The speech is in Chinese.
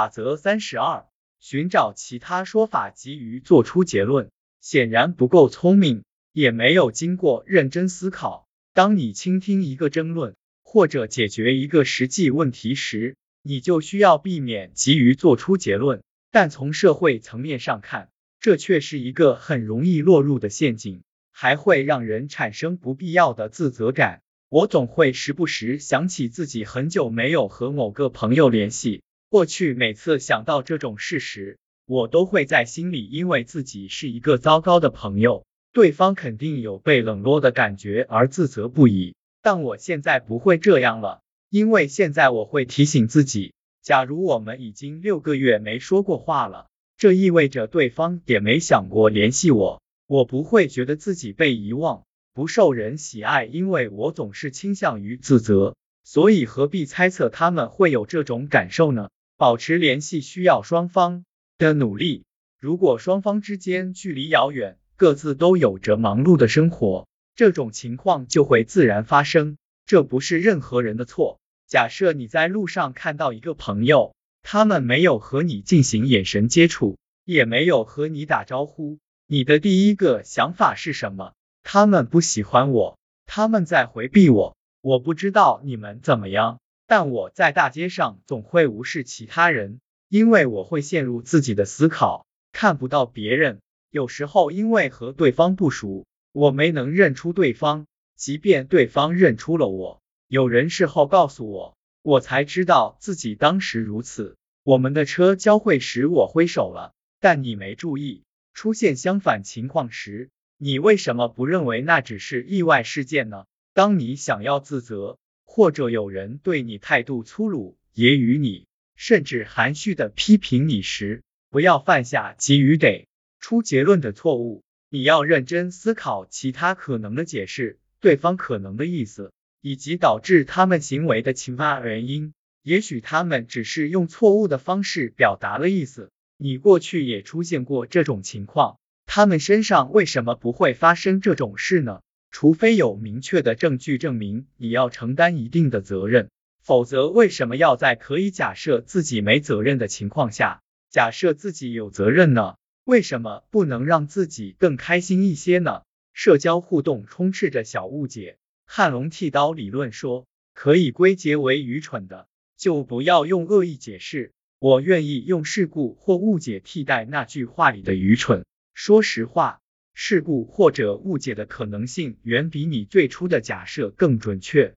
法则三十二：寻找其他说法急于做出结论，显然不够聪明，也没有经过认真思考。当你倾听一个争论或者解决一个实际问题时，你就需要避免急于做出结论。但从社会层面上看，这却是一个很容易落入的陷阱，还会让人产生不必要的自责感。我总会时不时想起自己很久没有和某个朋友联系。过去每次想到这种事时，我都会在心里因为自己是一个糟糕的朋友，对方肯定有被冷落的感觉而自责不已。但我现在不会这样了，因为现在我会提醒自己，假如我们已经六个月没说过话了，这意味着对方也没想过联系我。我不会觉得自己被遗忘、不受人喜爱，因为我总是倾向于自责，所以何必猜测他们会有这种感受呢？保持联系需要双方的努力。如果双方之间距离遥远，各自都有着忙碌的生活，这种情况就会自然发生。这不是任何人的错。假设你在路上看到一个朋友，他们没有和你进行眼神接触，也没有和你打招呼，你的第一个想法是什么？他们不喜欢我，他们在回避我。我不知道你们怎么样。但我在大街上总会无视其他人，因为我会陷入自己的思考，看不到别人。有时候因为和对方不熟，我没能认出对方，即便对方认出了我，有人事后告诉我，我才知道自己当时如此。我们的车交汇时，我挥手了，但你没注意。出现相反情况时，你为什么不认为那只是意外事件呢？当你想要自责。或者有人对你态度粗鲁、揶揄你，甚至含蓄的批评你时，不要犯下急于得出结论的错误。你要认真思考其他可能的解释，对方可能的意思，以及导致他们行为的其他原因。也许他们只是用错误的方式表达了意思。你过去也出现过这种情况，他们身上为什么不会发生这种事呢？除非有明确的证据证明你要承担一定的责任，否则为什么要在可以假设自己没责任的情况下，假设自己有责任呢？为什么不能让自己更开心一些呢？社交互动充斥着小误解，汉龙剃刀理论说，可以归结为愚蠢的，就不要用恶意解释。我愿意用事故或误解替代那句话里的愚蠢。说实话。事故或者误解的可能性远比你最初的假设更准确。